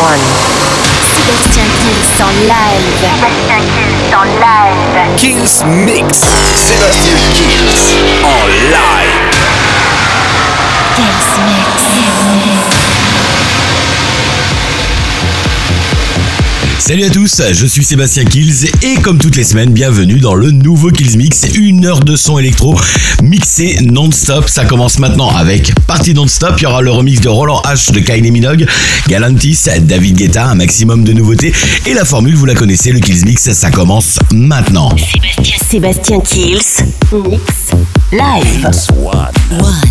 one. Sébastien Kills en live. Sébastien Kills en live. Kills Mix. Sébastien Kills en live. Kills Mix. Salut à tous, je suis Sébastien Kills et comme toutes les semaines, bienvenue dans le nouveau Kills Mix, une heure de son électro mixé non-stop. Ça commence maintenant avec Party Non-Stop, il y aura le remix de Roland H de Kylie Minogue, Galantis, David Guetta, un maximum de nouveautés et la formule, vous la connaissez, le Kills Mix, ça commence maintenant. Sébastien, Sébastien Kills, mix, live. One. One.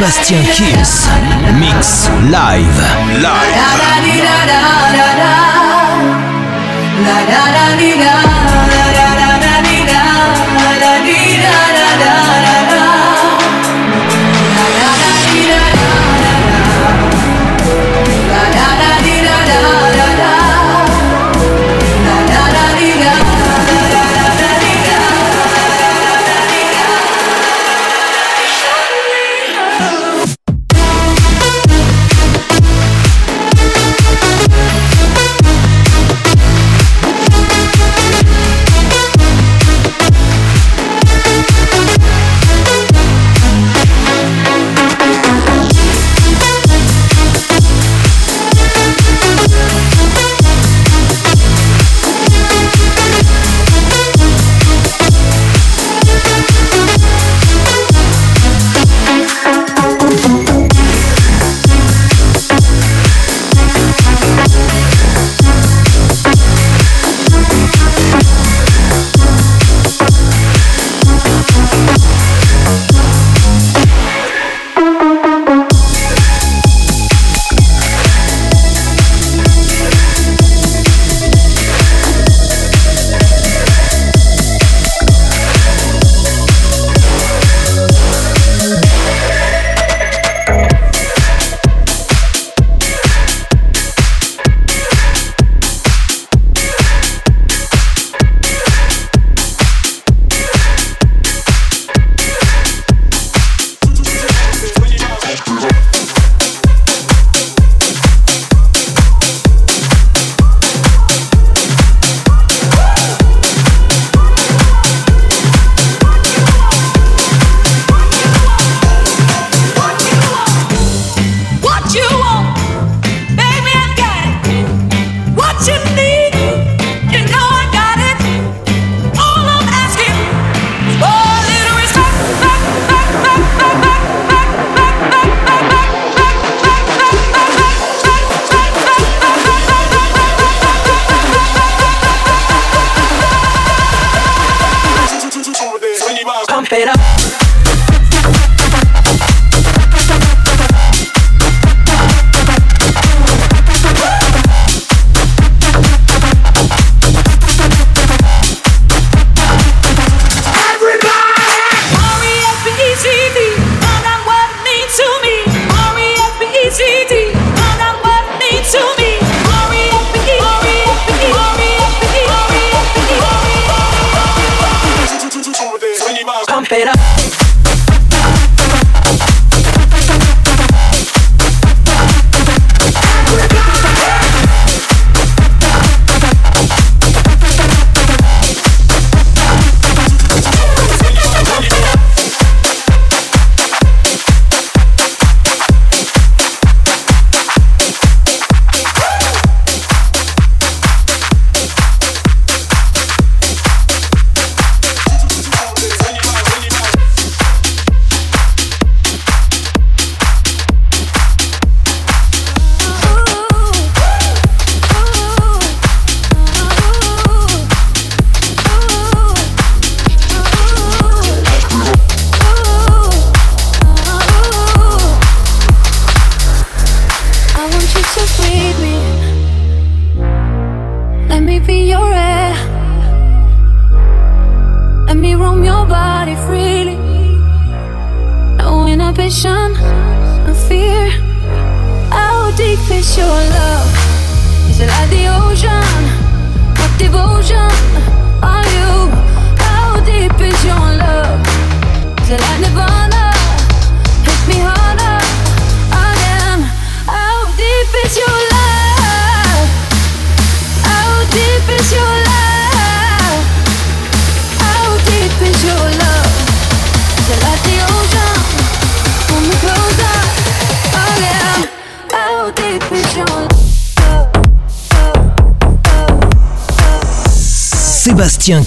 Sébastien Kills. Mix live. Live.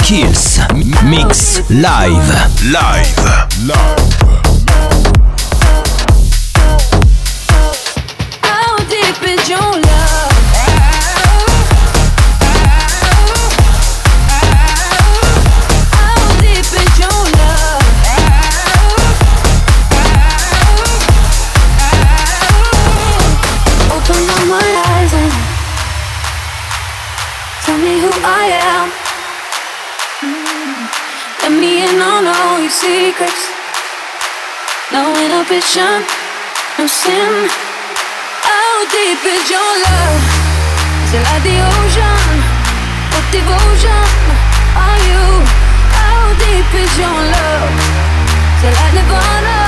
Kills. Mix live. Live. ambition, no sin. How deep is your love? Is it like the ocean? What devotion are you? How deep is your love? Is it like Nirvana?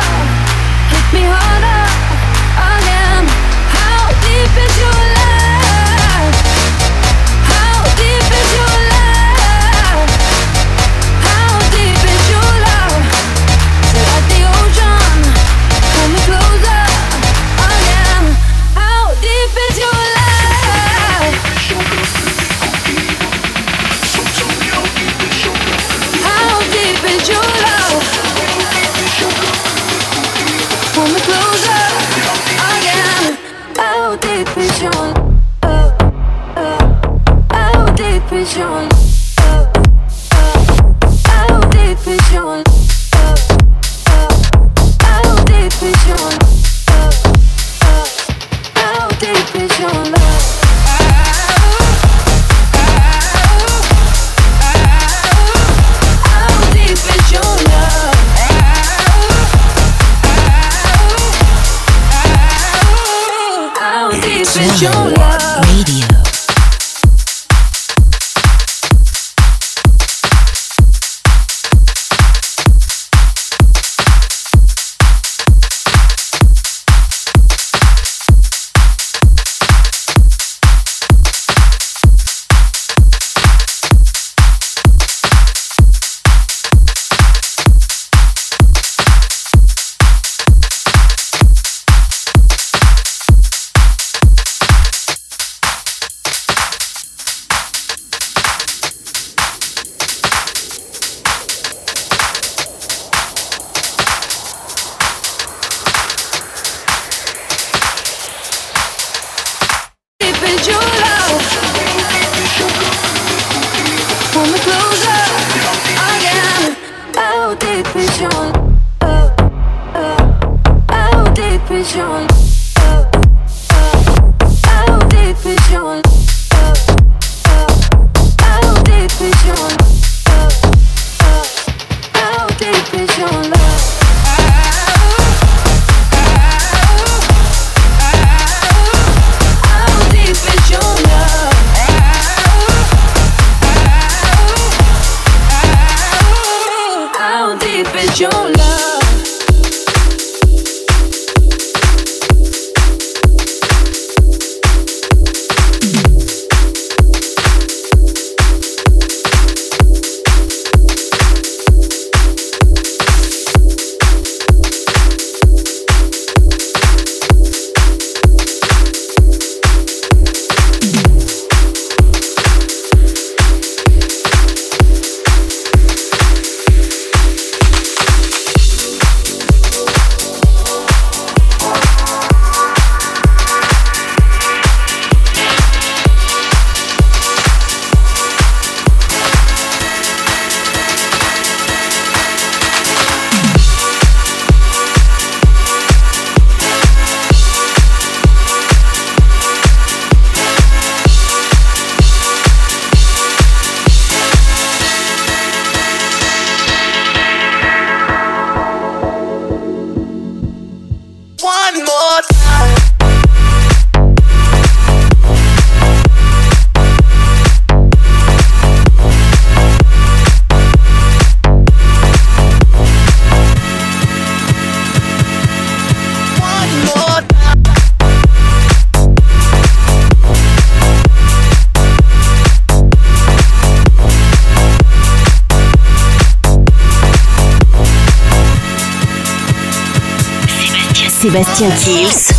Sébastien Kills.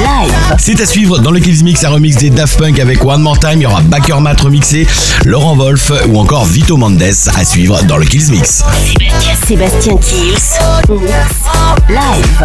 Live. C'est à suivre dans le Kills Mix, un remix des Daft Punk avec One More Time. Il y aura Backer Matt remixé, Laurent Wolf ou encore Vito Mendes à suivre dans le Kills Mix. Sébastien Kills. Live.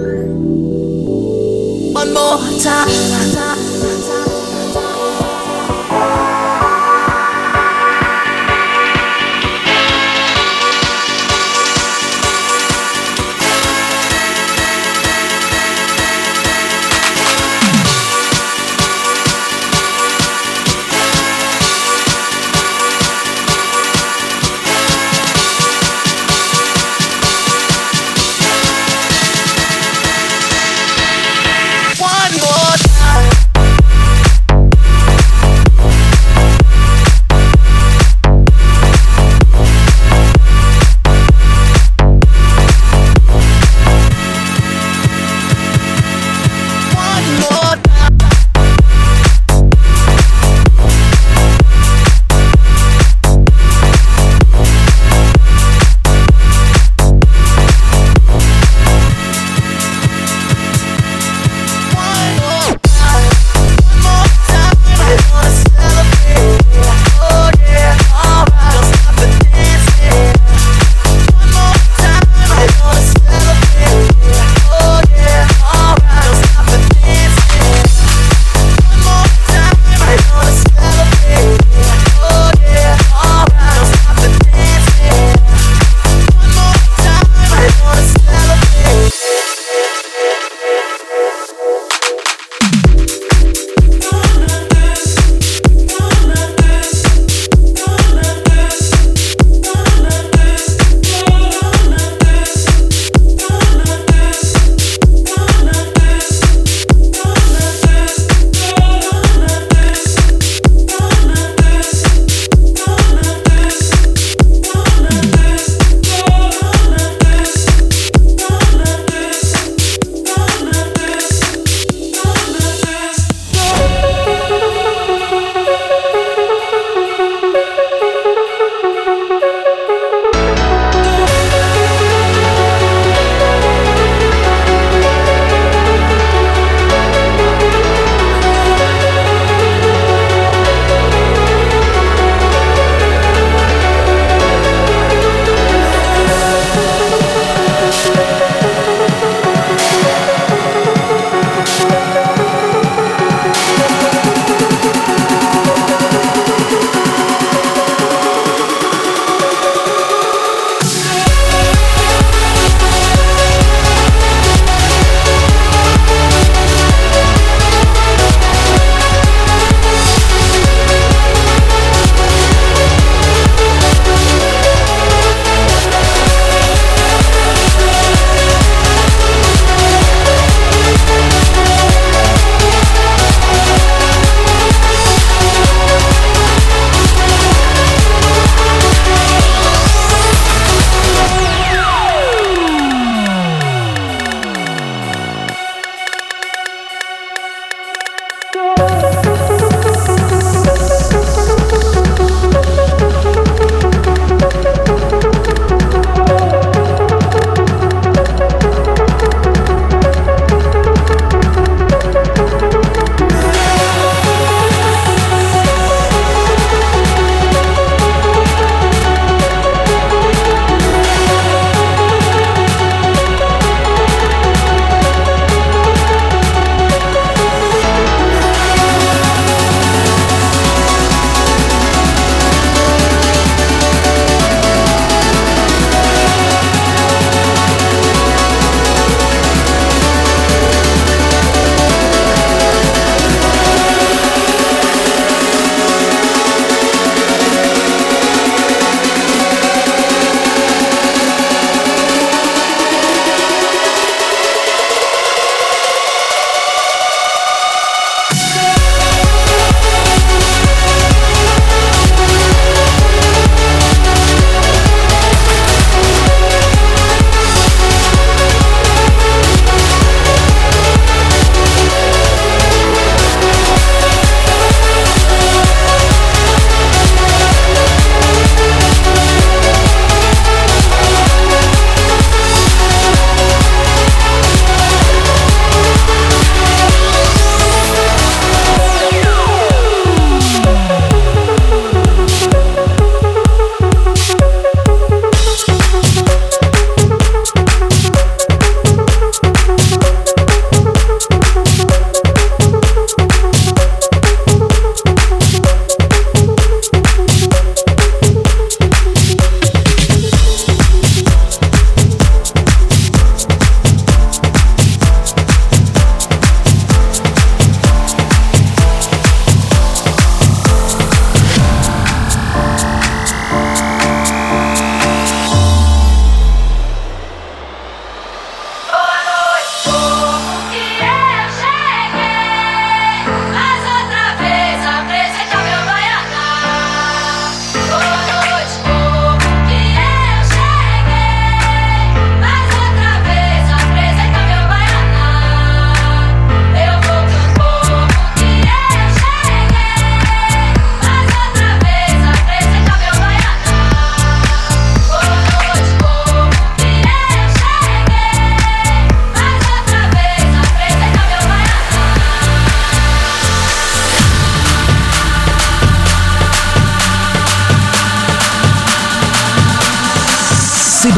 More time.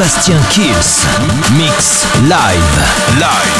Sébastien Kills. Mix live. Live.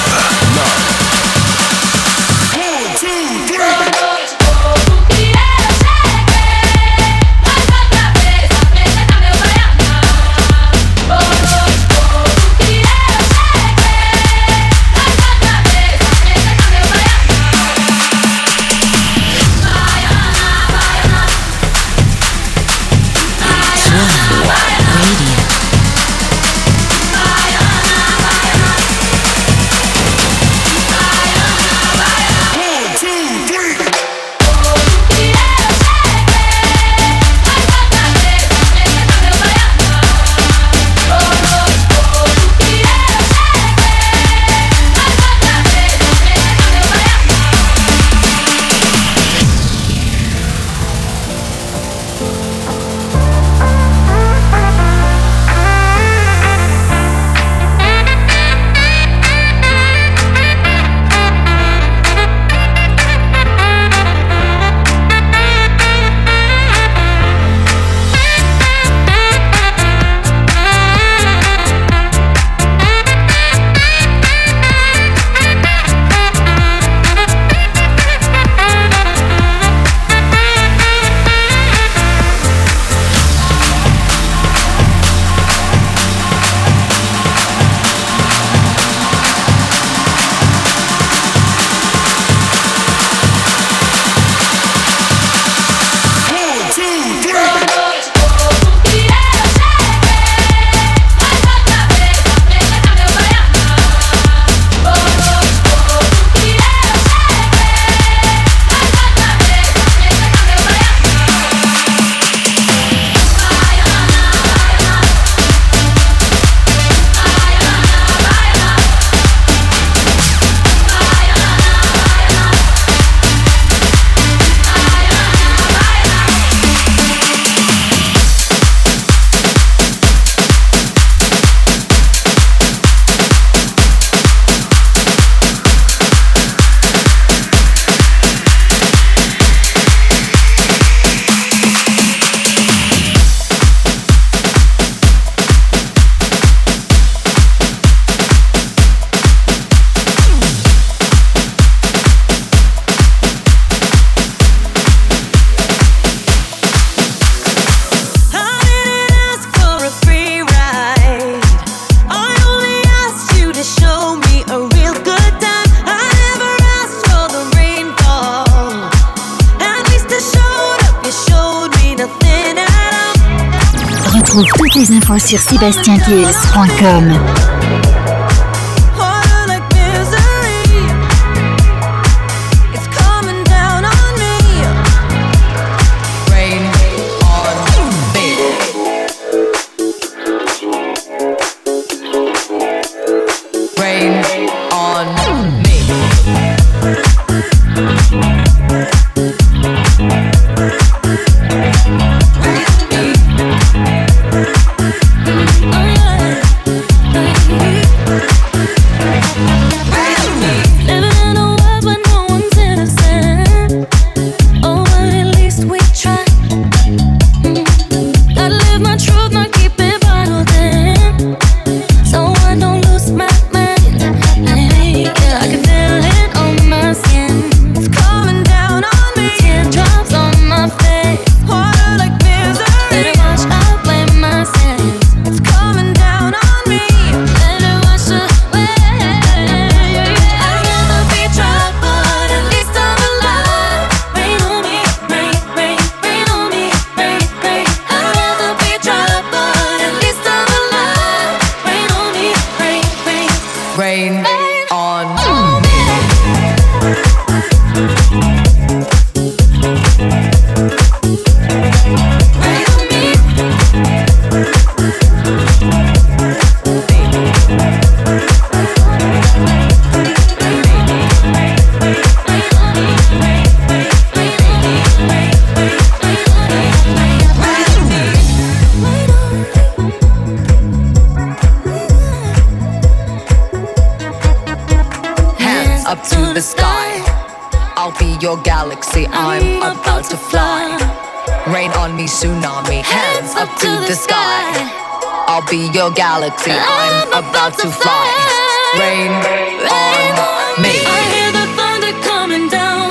sur about to fly. Rain on me, tsunami, hands up to the sky. I'll be your galaxy, I'm about to fly. Rain on me. I hear the thunder coming down.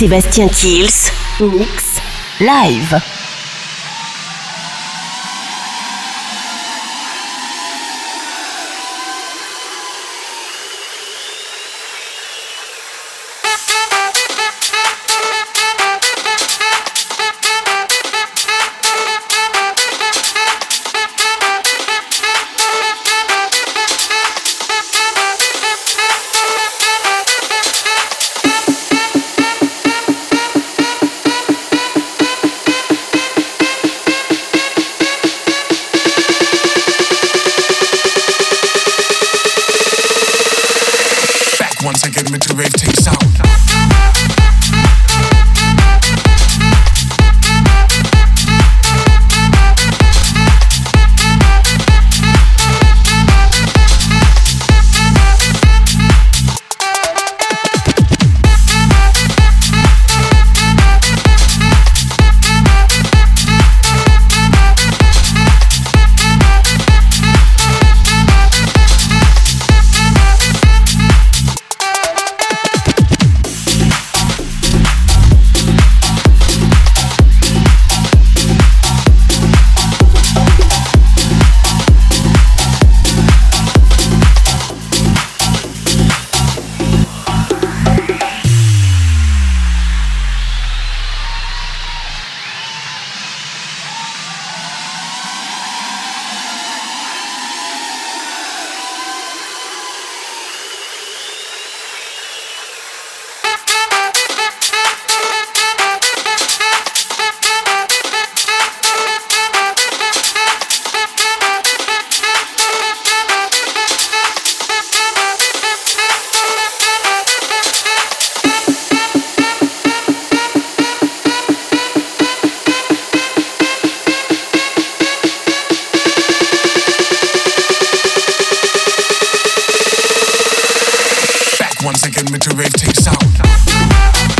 Sébastien Kills, Mix, Live. taking me to rave tape sound.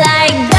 like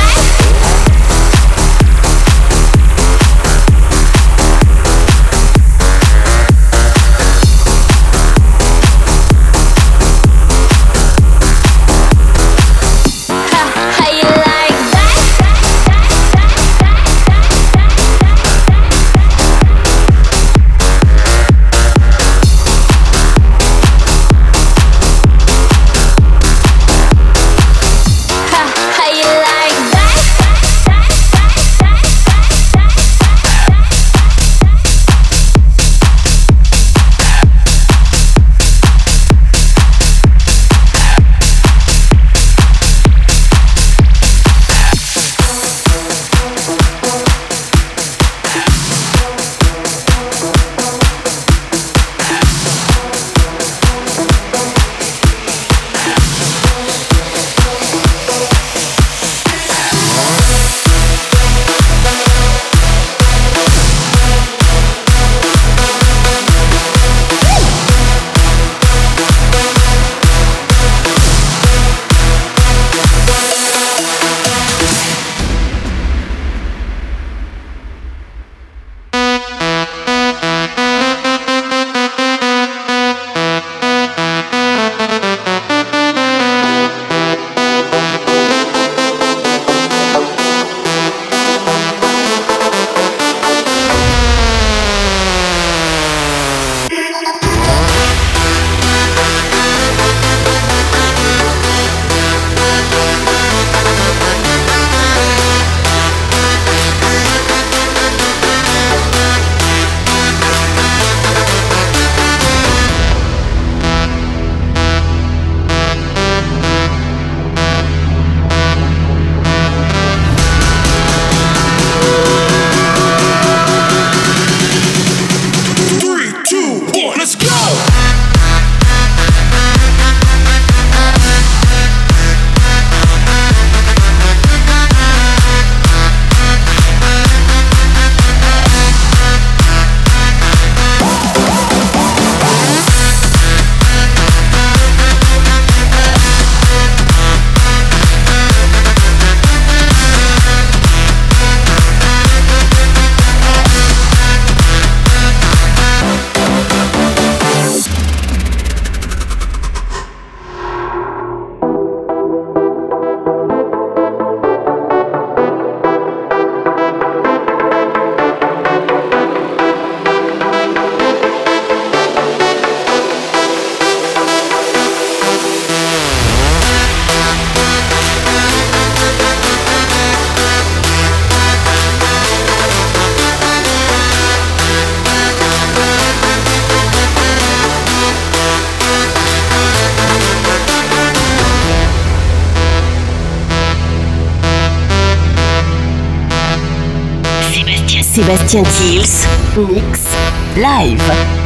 Sébastien Kills, Mix, Live.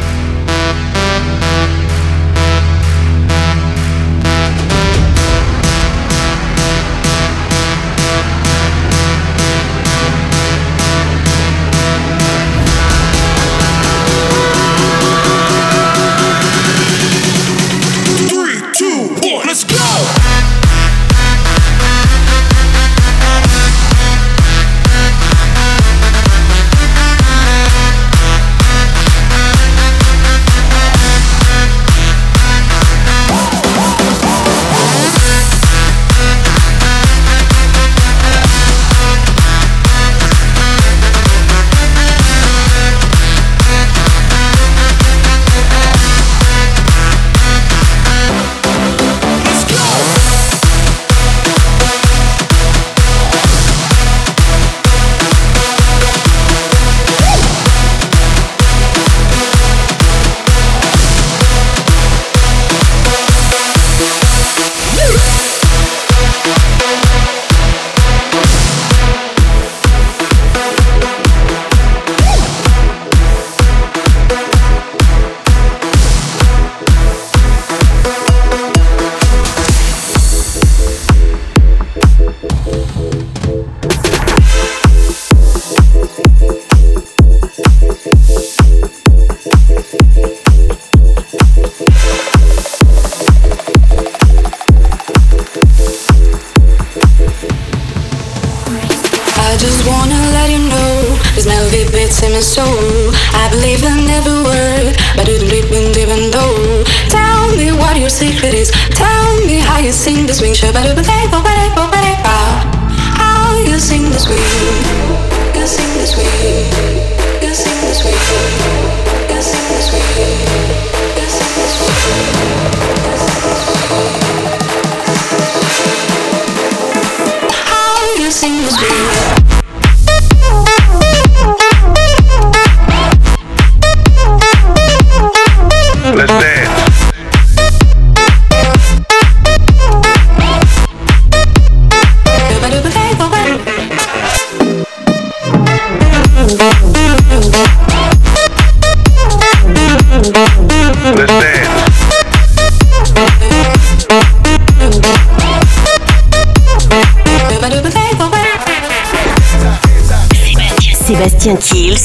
Sébastien Kills,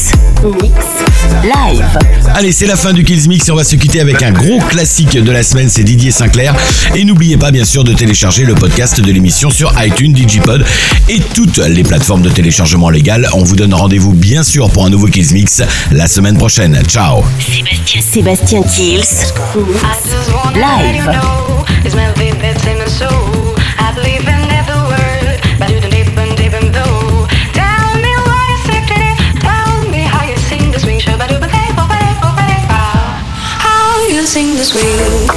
Mix, Live. Allez, c'est la fin du Kills Mix et on va se quitter avec un gros classique de la semaine, c'est Didier Sinclair. Et n'oubliez pas bien sûr de télécharger le podcast de l'émission sur iTunes, Digipod et toutes les plateformes de téléchargement légales. On vous donne rendez-vous bien sûr pour un nouveau Kills Mix la semaine prochaine. Ciao Sébastien, Sébastien Kills, Live. Sing